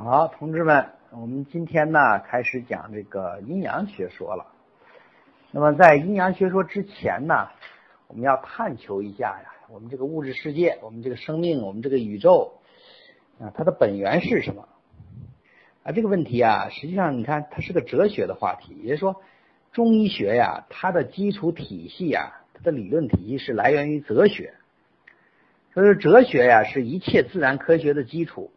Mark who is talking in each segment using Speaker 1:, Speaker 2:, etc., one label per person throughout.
Speaker 1: 好，同志们，我们今天呢开始讲这个阴阳学说了。那么在阴阳学说之前呢，我们要探求一下呀，我们这个物质世界，我们这个生命，我们这个宇宙啊，它的本源是什么？啊，这个问题啊，实际上你看，它是个哲学的话题，也就是说，中医学呀，它的基础体系呀，它的理论体系是来源于哲学。所以说哲学呀，是一切自然科学的基础。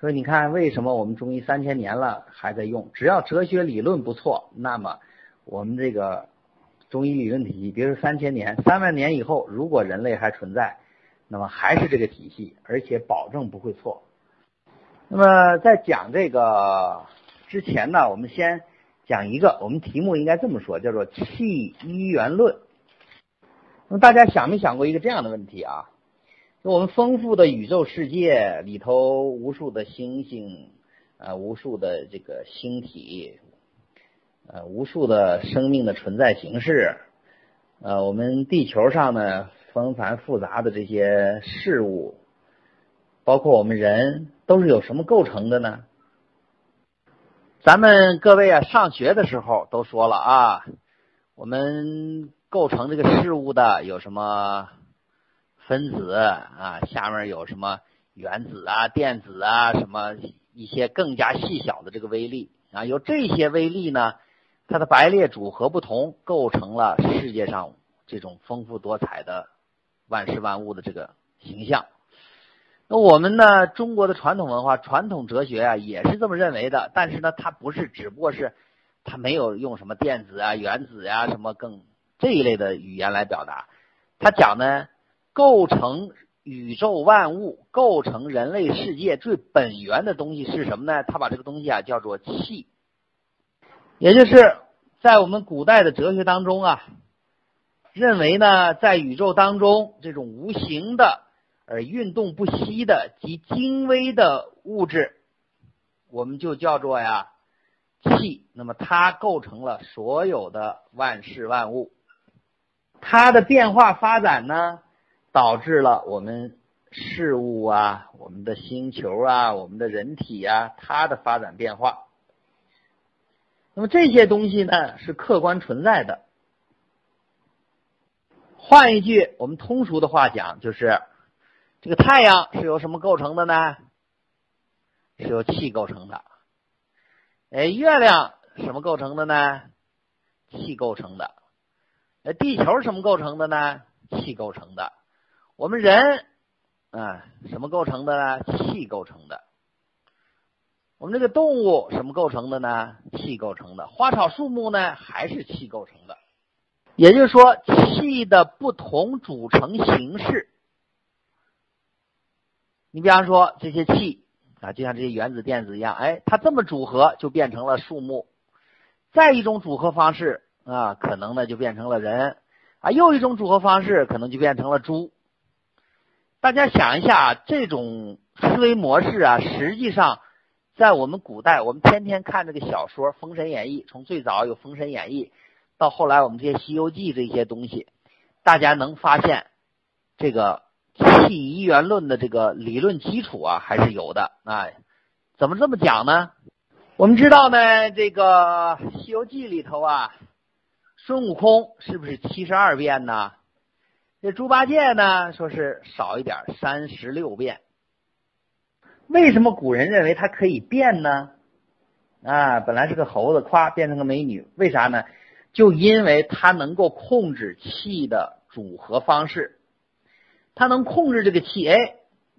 Speaker 1: 所以你看，为什么我们中医三千年了还在用？只要哲学理论不错，那么我们这个中医理论体系，别说三千年，三万年以后，如果人类还存在，那么还是这个体系，而且保证不会错。那么在讲这个之前呢，我们先讲一个，我们题目应该这么说，叫做气一元论。那么大家想没想过一个这样的问题啊？我们丰富的宇宙世界里头，无数的星星，啊，无数的这个星体，呃，无数的生命的存在形式，呃，我们地球上呢，纷繁复杂的这些事物，包括我们人，都是由什么构成的呢？咱们各位啊，上学的时候都说了啊，我们构成这个事物的有什么？分子啊，下面有什么原子啊、电子啊，什么一些更加细小的这个微粒啊，有这些微粒呢，它的排列组合不同，构成了世界上这种丰富多彩的万事万物的这个形象。那我们呢，中国的传统文化、传统哲学啊，也是这么认为的。但是呢，它不是，只不过是它没有用什么电子啊、原子呀什么更这一类的语言来表达，它讲呢。构成宇宙万物、构成人类世界最本源的东西是什么呢？他把这个东西啊叫做气，也就是在我们古代的哲学当中啊，认为呢，在宇宙当中这种无形的而运动不息的及精微的物质，我们就叫做呀气。那么它构成了所有的万事万物，它的变化发展呢？导致了我们事物啊，我们的星球啊，我们的人体啊，它的发展变化。那么这些东西呢，是客观存在的。换一句我们通俗的话讲，就是这个太阳是由什么构成的呢？是由气构成的。哎，月亮什么构成的呢？气构成的。哎，地球什么构成的呢？气构成的。我们人啊，什么构成的呢？气构成的。我们这个动物什么构成的呢？气构成的。花草树木呢，还是气构成的。也就是说，气的不同组成形式。你比方说这些气啊，就像这些原子、电子一样，哎，它这么组合就变成了树木。再一种组合方式啊，可能呢就变成了人啊，又一种组合方式可能就变成了猪。大家想一下，这种思维模式啊，实际上在我们古代，我们天天看这个小说《封神演义》，从最早有《封神演义》，到后来我们这些《西游记》这些东西，大家能发现这个气一元论的这个理论基础啊，还是有的啊。怎么这么讲呢？我们知道呢，这个《西游记》里头啊，孙悟空是不是七十二变呢？这猪八戒呢，说是少一点，三十六变。为什么古人认为它可以变呢？啊，本来是个猴子，夸变成个美女，为啥呢？就因为它能够控制气的组合方式，它能控制这个气，哎，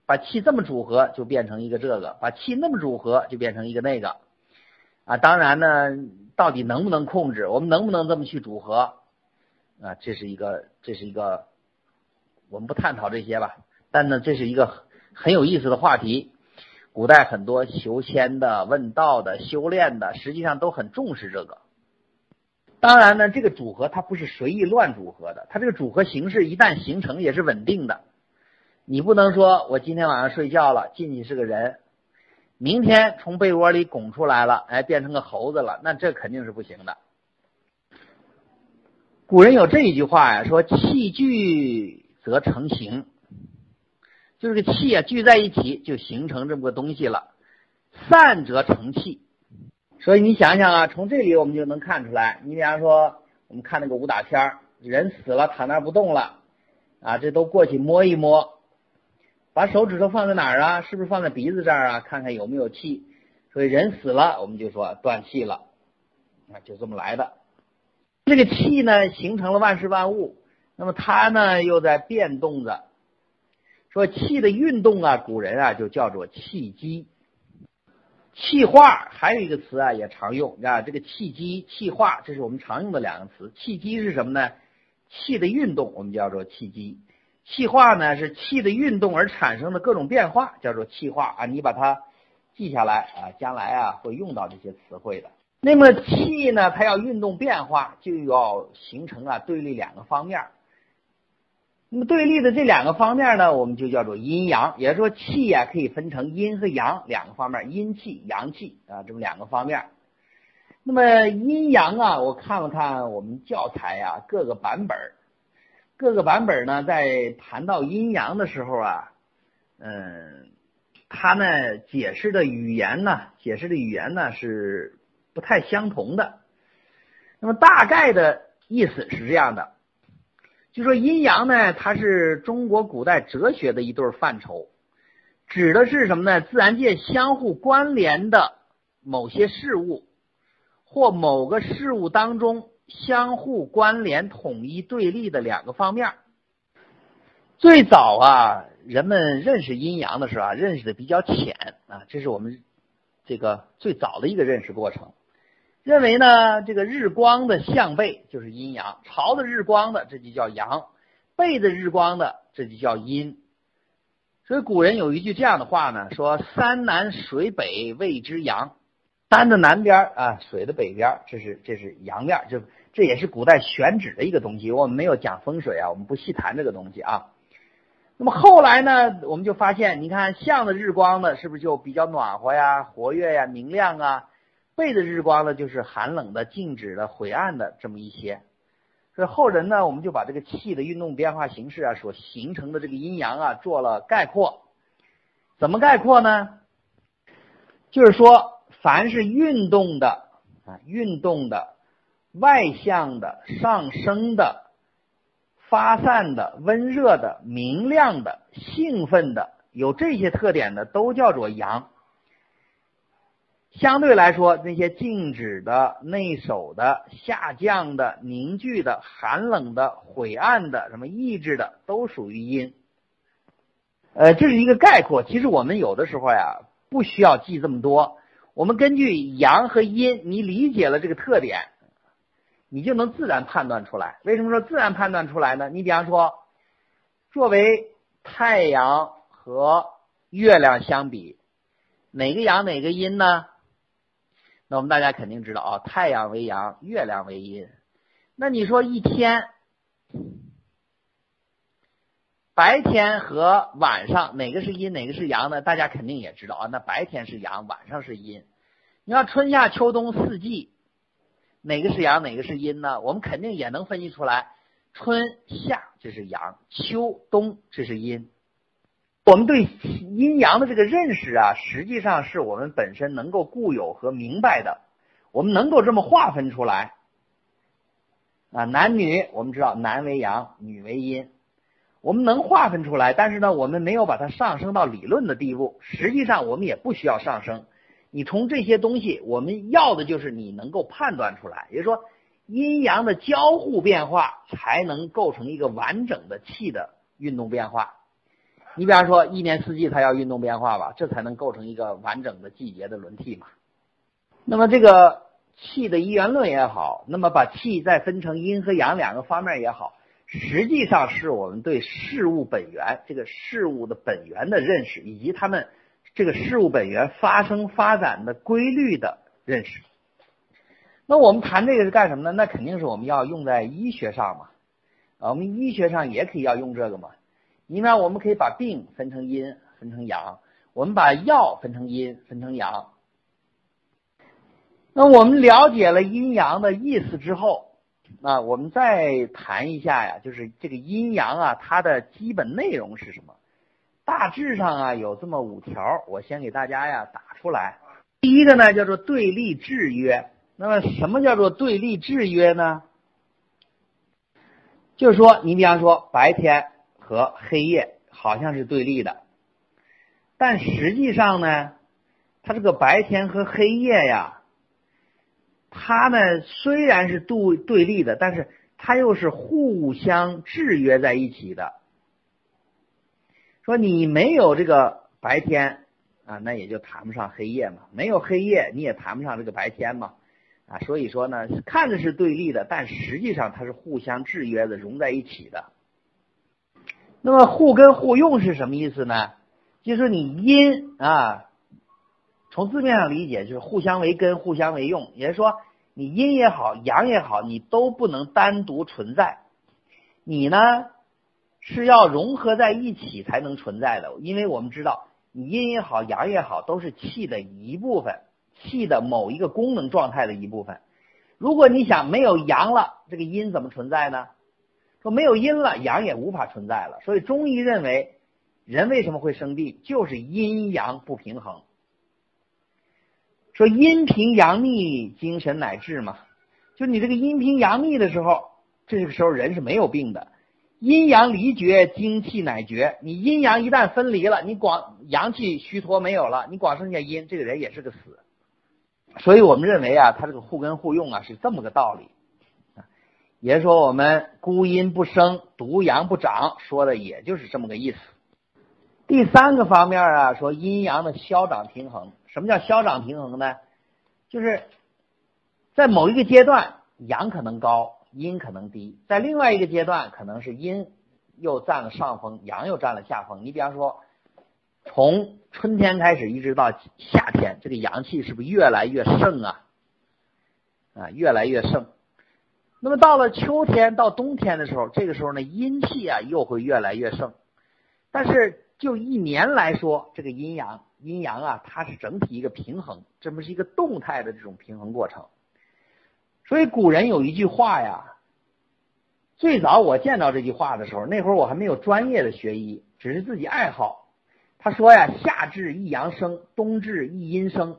Speaker 1: 把气这么组合就变成一个这个，把气那么组合就变成一个那个。啊，当然呢，到底能不能控制？我们能不能这么去组合？啊，这是一个，这是一个。我们不探讨这些吧，但呢，这是一个很有意思的话题。古代很多求仙的、问道的、修炼的，实际上都很重视这个。当然呢，这个组合它不是随意乱组合的，它这个组合形式一旦形成也是稳定的。你不能说我今天晚上睡觉了，进去是个人，明天从被窝里拱出来了，哎，变成个猴子了，那这肯定是不行的。古人有这一句话呀，说气聚。则成形，就是个气啊聚在一起就形成这么个东西了。散则成气。所以你想想啊，从这里我们就能看出来，你比方说，我们看那个武打片人死了躺那不动了，啊，这都过去摸一摸，把手指头放在哪儿啊？是不是放在鼻子这儿啊？看看有没有气。所以人死了，我们就说断气了，啊，就这么来的。这个气呢，形成了万事万物，那么它呢又在变动着。说气的运动啊，古人啊就叫做气机。气化还有一个词啊，也常用啊。这个气机、气化，这是我们常用的两个词。气机是什么呢？气的运动，我们叫做气机；气化呢，是气的运动而产生的各种变化，叫做气化啊。你把它记下来啊，将来啊会用到这些词汇的。那么气呢，它要运动变化，就要形成啊对立两个方面。那么对立的这两个方面呢，我们就叫做阴阳，也就是说气呀可以分成阴和阳两个方面，阴气、阳气啊这么两个方面。那么阴阳啊，我看了看我们教材啊各个版本，各个版本呢在谈到阴阳的时候啊，嗯，它呢解释的语言呢，解释的语言呢是不太相同的。那么大概的意思是这样的。就说阴阳呢，它是中国古代哲学的一对范畴，指的是什么呢？自然界相互关联的某些事物，或某个事物当中相互关联、统一对立的两个方面。最早啊，人们认识阴阳的时候啊，认识的比较浅啊，这是我们这个最早的一个认识过程。认为呢，这个日光的向背就是阴阳，朝着日光的这就叫阳，背着日光的这就叫阴。所以古人有一句这样的话呢，说山南水北谓之阳，山的南边啊，水的北边，这是这是阳面，这这也是古代选址的一个东西。我们没有讲风水啊，我们不细谈这个东西啊。那么后来呢，我们就发现，你看向着日光的，是不是就比较暖和呀、活跃呀、明亮啊？背的日光呢，就是寒冷的、静止的、晦暗的这么一些。所以后人呢，我们就把这个气的运动变化形式啊，所形成的这个阴阳啊，做了概括。怎么概括呢？就是说，凡是运动的啊，运动的、外向的、上升的、发散的、温热的、明亮的、兴奋的，有这些特点的，都叫做阳。相对来说，那些静止的、内守的、下降的、凝聚的、寒冷的、晦暗的、什么抑制的，都属于阴。呃，这是一个概括。其实我们有的时候呀，不需要记这么多。我们根据阳和阴，你理解了这个特点，你就能自然判断出来。为什么说自然判断出来呢？你比方说，作为太阳和月亮相比，哪个阳哪个阴呢？那我们大家肯定知道啊，太阳为阳，月亮为阴。那你说一天白天和晚上哪个是阴，哪个是阳呢？大家肯定也知道啊。那白天是阳，晚上是阴。你要春夏秋冬四季，哪个是阳，哪个是阴呢？我们肯定也能分析出来。春夏这是阳，秋冬这是阴。我们对阴阳的这个认识啊，实际上是我们本身能够固有和明白的，我们能够这么划分出来。啊，男女我们知道男为阳，女为阴，我们能划分出来，但是呢，我们没有把它上升到理论的地步。实际上我们也不需要上升，你从这些东西，我们要的就是你能够判断出来，也就是说阴阳的交互变化才能构成一个完整的气的运动变化。你比方说，一年四季它要运动变化吧，这才能构成一个完整的季节的轮替嘛。那么这个气的一元论也好，那么把气再分成阴和阳两个方面也好，实际上是我们对事物本源这个事物的本源的认识，以及它们这个事物本源发生发展的规律的认识。那我们谈这个是干什么呢？那肯定是我们要用在医学上嘛。啊，我们医学上也可以要用这个嘛。你看，我们可以把病分成阴，分成阳；我们把药分成阴，分成阳。那我们了解了阴阳的意思之后，啊，我们再谈一下呀，就是这个阴阳啊，它的基本内容是什么？大致上啊有这么五条，我先给大家呀打出来。第一个呢叫做对立制约。那么什么叫做对立制约呢？就是说，你比方说白天和黑夜好像是对立的，但实际上呢，它这个白天和黑夜呀，它呢虽然是对对立的，但是它又是互相制约在一起的。说你没有这个白天啊，那也就谈不上黑夜嘛；没有黑夜，你也谈不上这个白天嘛。啊，所以说呢，看着是对立的，但实际上它是互相制约的，融在一起的。那么互根互用是什么意思呢？就是你阴啊，从字面上理解就是互相为根，互相为用，也就是说你阴也好，阳也好，你都不能单独存在，你呢是要融合在一起才能存在的，因为我们知道你阴也好，阳也好，都是气的一部分。气的某一个功能状态的一部分。如果你想没有阳了，这个阴怎么存在呢？说没有阴了，阳也无法存在了。所以中医认为，人为什么会生病，就是阴阳不平衡。说阴平阳逆，精神乃治嘛。就你这个阴平阳逆的时候，这个时候人是没有病的。阴阳离绝，精气乃绝。你阴阳一旦分离了，你光阳气虚脱没有了，你光剩下阴，这个人也是个死。所以我们认为啊，它这个互根互用啊是这么个道理，也说我们孤阴不生，独阳不长，说的也就是这么个意思。第三个方面啊，说阴阳的消长平衡。什么叫消长平衡呢？就是在某一个阶段，阳可能高，阴可能低；在另外一个阶段，可能是阴又占了上风，阳又占了下风。你比方说。从春天开始一直到夏天，这个阳气是不是越来越盛啊？啊，越来越盛。那么到了秋天到冬天的时候，这个时候呢，阴气啊又会越来越盛。但是就一年来说，这个阴阳阴阳啊，它是整体一个平衡，这不是一个动态的这种平衡过程。所以古人有一句话呀，最早我见到这句话的时候，那会儿我还没有专业的学医，只是自己爱好。他说呀，夏至一阳生，冬至一阴生。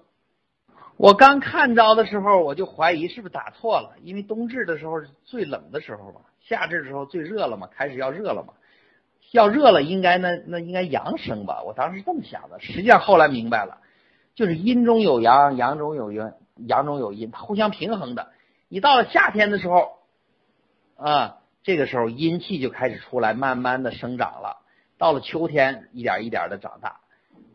Speaker 1: 我刚看着的时候，我就怀疑是不是打错了，因为冬至的时候是最冷的时候嘛，夏至的时候最热了嘛，开始要热了嘛，要热了应该那那应该阳生吧？我当时这么想的，实际上后来明白了，就是阴中有阳，阳中有阴，阳中有阴，它互相平衡的。你到了夏天的时候，啊，这个时候阴气就开始出来，慢慢的生长了。到了秋天，一点一点的长大；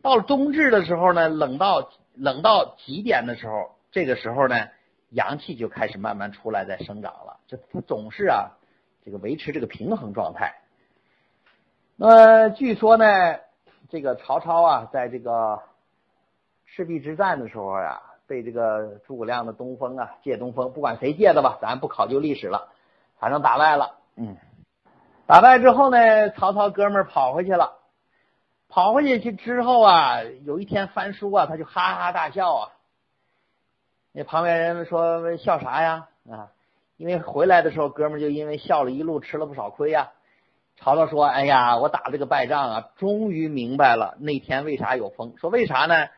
Speaker 1: 到了冬至的时候呢，冷到冷到极点的时候，这个时候呢，阳气就开始慢慢出来，在生长了。这它总是啊，这个维持这个平衡状态。那据说呢，这个曹操啊，在这个赤壁之战的时候呀，被这个诸葛亮的东风啊借东风，不管谁借的吧，咱不考究历史了，反正打败了，嗯。打败之后呢，曹操哥们儿跑回去了。跑回去去之后啊，有一天翻书啊，他就哈哈大笑啊。那旁边人说笑啥呀？啊，因为回来的时候，哥们就因为笑了一路吃了不少亏呀。曹操说：“哎呀，我打这个败仗啊，终于明白了那天为啥有风。说为啥呢？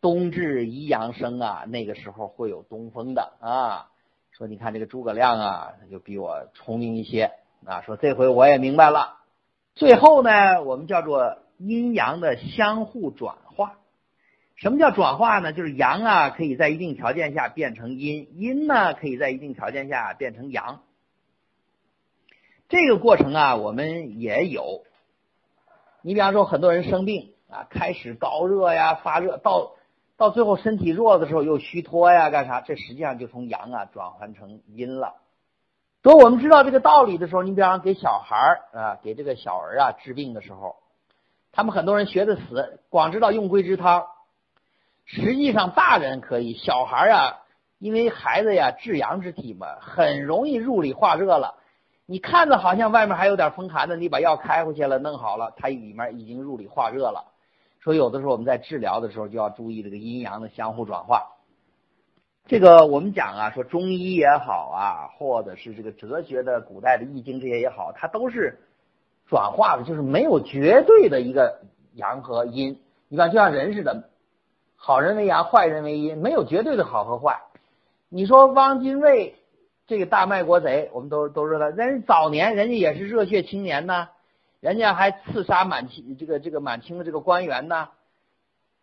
Speaker 1: 冬至一阳生啊，那个时候会有东风的啊。说你看这个诸葛亮啊，他就比我聪明一些。”啊，说这回我也明白了。最后呢，我们叫做阴阳的相互转化。什么叫转化呢？就是阳啊，可以在一定条件下变成阴；阴呢，可以在一定条件下变成阳。这个过程啊，我们也有。你比方说，很多人生病啊，开始高热呀、发热，到到最后身体弱的时候又虚脱呀，干啥？这实际上就从阳啊转换成阴了。所以我们知道这个道理的时候，你比方给小孩啊，给这个小儿啊治病的时候，他们很多人学的死，光知道用桂枝汤。实际上，大人可以，小孩啊，因为孩子呀，至阳之体嘛，很容易入里化热了。你看着好像外面还有点风寒的，你把药开回去了，弄好了，它里面已经入里化热了。所以有的时候我们在治疗的时候就要注意这个阴阳的相互转化。这个我们讲啊，说中医也好啊，或者是这个哲学的古代的易经这些也好，它都是转化的，就是没有绝对的一个阳和阴。你看，就像人似的，好人为阳，坏人为阴，没有绝对的好和坏。你说汪精卫这个大卖国贼，我们都都知道，人早年人家也是热血青年呐，人家还刺杀满清这个这个满清的这个官员呐。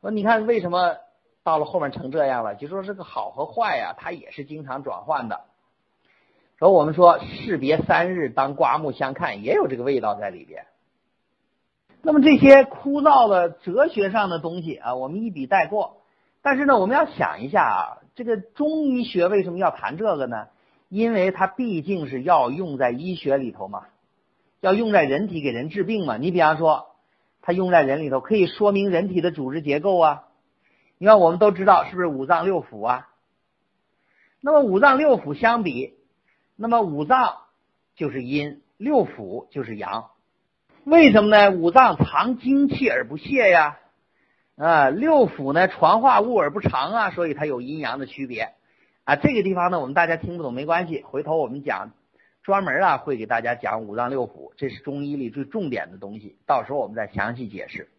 Speaker 1: 说你看为什么到了后面成这样了？就说这个好和坏呀，它也是经常转换的。说我们说士别三日，当刮目相看，也有这个味道在里边。那么这些枯燥的哲学上的东西啊，我们一笔带过。但是呢，我们要想一下啊。这个中医学为什么要谈这个呢？因为它毕竟是要用在医学里头嘛，要用在人体给人治病嘛。你比方说，它用在人里头，可以说明人体的组织结构啊。你看，我们都知道是不是五脏六腑啊？那么五脏六腑相比，那么五脏就是阴，六腑就是阳。为什么呢？五脏藏精气而不泄呀。啊，六腑呢，传化物而不藏啊，所以它有阴阳的区别啊。这个地方呢，我们大家听不懂没关系，回头我们讲专门啊，会给大家讲五脏六腑，这是中医里最重点的东西，到时候我们再详细解释。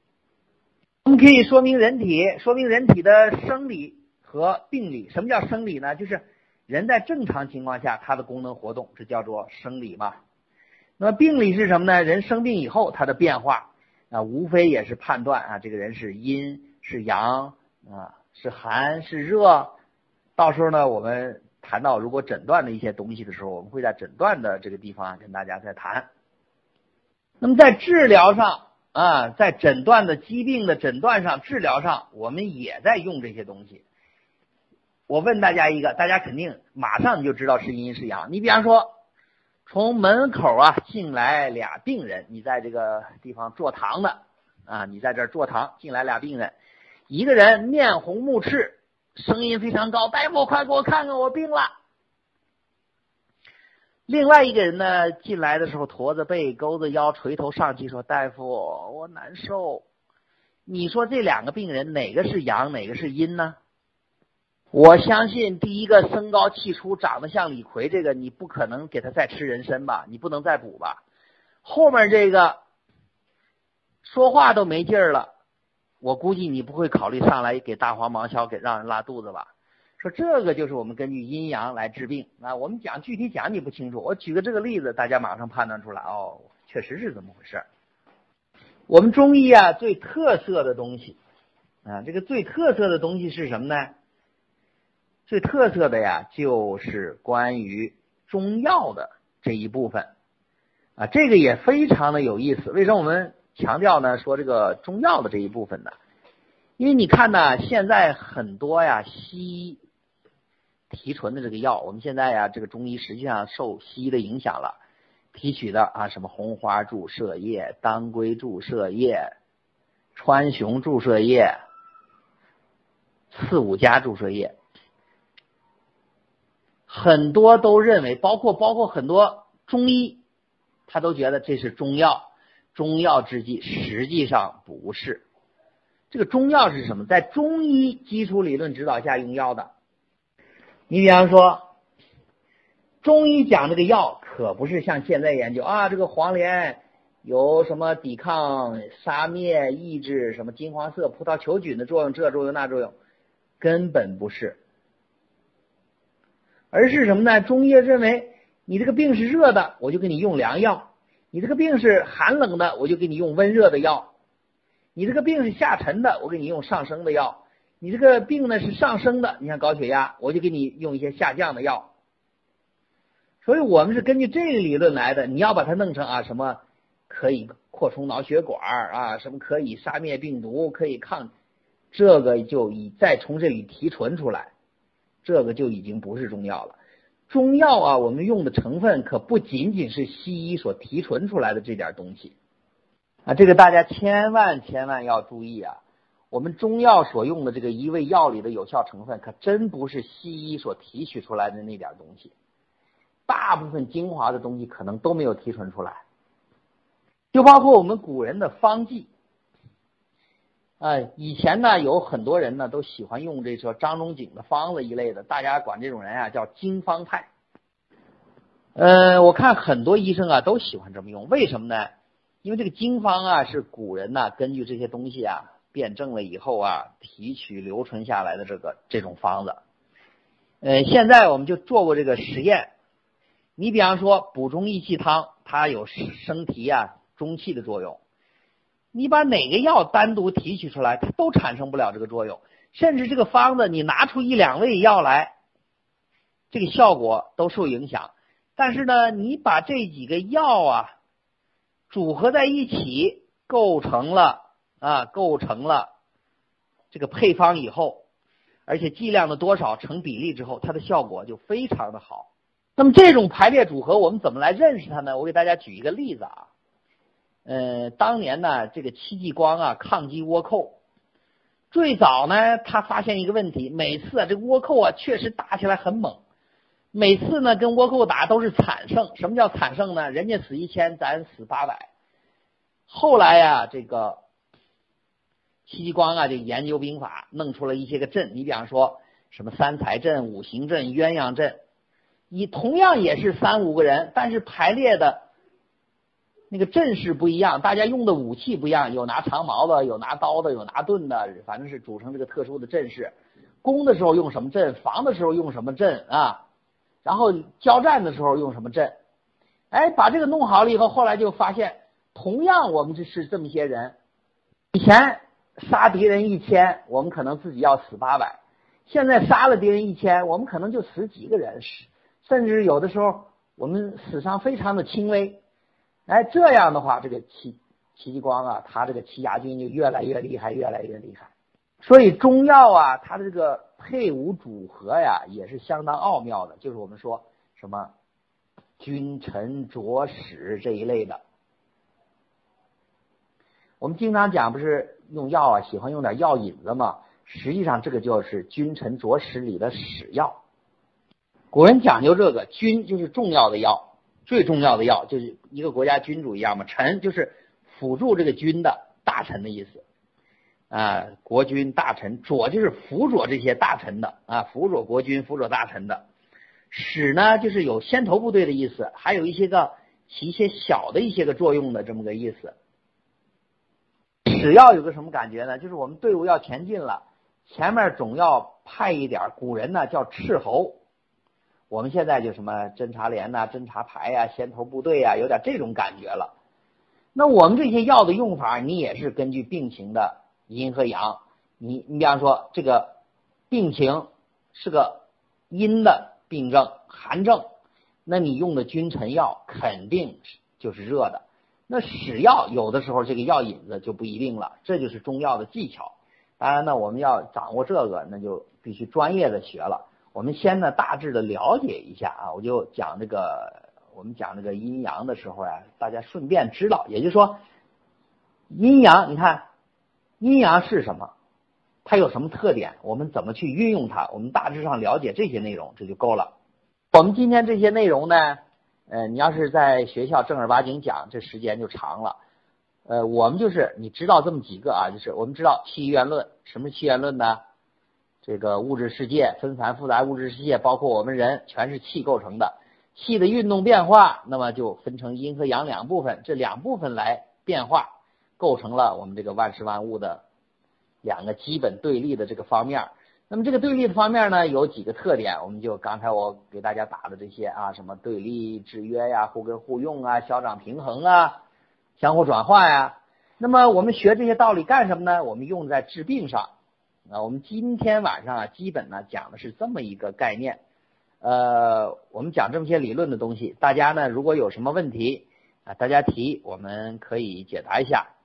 Speaker 1: 我们可以说明人体，说明人体的生理和病理。什么叫生理呢？就是人在正常情况下它的功能活动，这叫做生理嘛。那么病理是什么呢？人生病以后它的变化。啊，无非也是判断啊，这个人是阴是阳啊，是寒是热。到时候呢，我们谈到如果诊断的一些东西的时候，我们会在诊断的这个地方跟大家再谈。那么在治疗上啊，在诊断的疾病的诊断上、治疗上，我们也在用这些东西。我问大家一个，大家肯定马上你就知道是阴是阳。你比方说。从门口啊进来俩病人，你在这个地方坐堂的啊，你在这坐堂进来俩病人，一个人面红目赤，声音非常高，大夫快给我看看我病了。另外一个人呢进来的时候驼着背勾着腰垂头丧气说大夫我难受。你说这两个病人哪个是阳哪个是阴呢？我相信第一个身高气粗、长得像李逵，这个你不可能给他再吃人参吧？你不能再补吧？后面这个说话都没劲儿了，我估计你不会考虑上来给大黄芒硝给让人拉肚子吧？说这个就是我们根据阴阳来治病啊。我们讲具体讲你不清楚，我举个这个例子，大家马上判断出来哦，确实是这么回事。我们中医啊最特色的东西啊，这个最特色的东西是什么呢？最特色的呀，就是关于中药的这一部分啊，这个也非常的有意思。为什么我们强调呢？说这个中药的这一部分呢？因为你看呢，现在很多呀，西医提纯的这个药，我们现在呀，这个中医实际上受西医的影响了，提取的啊，什么红花注射液、当归注射液、川芎注射液、四五加注射液。很多都认为，包括包括很多中医，他都觉得这是中药，中药制剂，实际上不是。这个中药是什么？在中医基础理论指导下用药的。你比方说，中医讲这个药，可不是像现在研究啊，这个黄连有什么抵抗、杀灭、抑制什么金黄色葡萄球菌的作用，这作用那作用，根本不是。而是什么呢？中医认为，你这个病是热的，我就给你用凉药；你这个病是寒冷的，我就给你用温热的药；你这个病是下沉的，我给你用上升的药；你这个病呢是上升的，你像高血压，我就给你用一些下降的药。所以我们是根据这个理论来的。你要把它弄成啊什么可以扩充脑血管啊，什么可以杀灭病毒，可以抗，这个就以再从这里提纯出来。这个就已经不是中药了。中药啊，我们用的成分可不仅仅是西医所提纯出来的这点东西啊，这个大家千万千万要注意啊。我们中药所用的这个一味药里的有效成分，可真不是西医所提取出来的那点东西。大部分精华的东西可能都没有提纯出来，就包括我们古人的方剂。呃，以前呢，有很多人呢都喜欢用这说张仲景的方子一类的，大家管这种人啊叫经方派。呃，我看很多医生啊都喜欢这么用，为什么呢？因为这个经方啊是古人呐根据这些东西啊辩证了以后啊提取留存下来的这个这种方子。呃，现在我们就做过这个实验。你比方说补中益气汤，它有升提啊中气的作用。你把哪个药单独提取出来，它都产生不了这个作用。甚至这个方子你拿出一两味药来，这个效果都受影响。但是呢，你把这几个药啊组合在一起，构成了啊构成了这个配方以后，而且剂量的多少成比例之后，它的效果就非常的好。那么这种排列组合，我们怎么来认识它呢？我给大家举一个例子啊，呃，当年呢，这个戚继光啊抗击倭寇，最早呢，他发现一个问题，每次啊这倭寇啊确实打起来很猛，每次呢跟倭寇打都是惨胜。什么叫惨胜呢？人家死一千，咱死八百。后来呀，这个戚继光啊就研究兵法，弄出了一些个阵。你比方说什么三才阵、五行阵、鸳鸯阵。你同样也是三五个人，但是排列的那个阵势不一样，大家用的武器不一样，有拿长矛的，有拿刀的，有拿盾的，反正是组成这个特殊的阵势。攻的时候用什么阵，防的时候用什么阵啊？然后交战的时候用什么阵？哎，把这个弄好了以后，后来就发现，同样我们这是这么些人，以前杀敌人一千，我们可能自己要死八百，现在杀了敌人一千，我们可能就死几个人。甚至有的时候我们死伤非常的轻微，哎，这样的话，这个戚戚继光啊，他这个戚家军就越来越厉害，越来越厉害。所以中药啊，它的这个配伍组合呀，也是相当奥妙的。就是我们说什么君臣佐使这一类的，我们经常讲不是用药啊，喜欢用点药引子嘛。实际上这个就是君臣佐使里的使药。古人讲究这个，君就是重要的药，最重要的药就是一个国家君主一样嘛。臣就是辅助这个君的大臣的意思啊，国君大臣，佐就是辅佐这些大臣的啊，辅佐国君、辅佐大臣的。使呢就是有先头部队的意思，还有一些个起一些小的一些个作用的这么个意思。使要有个什么感觉呢？就是我们队伍要前进了，前面总要派一点，古人呢叫斥候。我们现在就什么侦察连呐、侦察排呀、先头部队呀，有点这种感觉了。那我们这些药的用法，你也是根据病情的阴和阳。你你比方说这个病情是个阴的病症、寒症，那你用的君臣药肯定就是热的。那使药有的时候这个药引子就不一定了，这就是中药的技巧。当然呢，我们要掌握这个，那就必须专业的学了。我们先呢大致的了解一下啊，我就讲这个，我们讲这个阴阳的时候啊，大家顺便知道，也就是说，阴阳，你看阴阳是什么？它有什么特点？我们怎么去运用它？我们大致上了解这些内容，这就够了。我们今天这些内容呢，呃，你要是在学校正儿八经讲，这时间就长了。呃，我们就是你知道这么几个啊，就是我们知道气元论，什么是气元论呢？这个物质世界纷繁复杂，物质世界包括我们人，全是气构成的。气的运动变化，那么就分成阴和阳两部分，这两部分来变化，构成了我们这个万事万物的两个基本对立的这个方面。那么这个对立的方面呢，有几个特点，我们就刚才我给大家打的这些啊，什么对立、制约呀、互根互用啊、消长平衡啊、相互转化呀。那么我们学这些道理干什么呢？我们用在治病上。啊，我们今天晚上啊，基本呢讲的是这么一个概念，呃，我们讲这么些理论的东西，大家呢如果有什么问题啊，大家提，我们可以解答一下。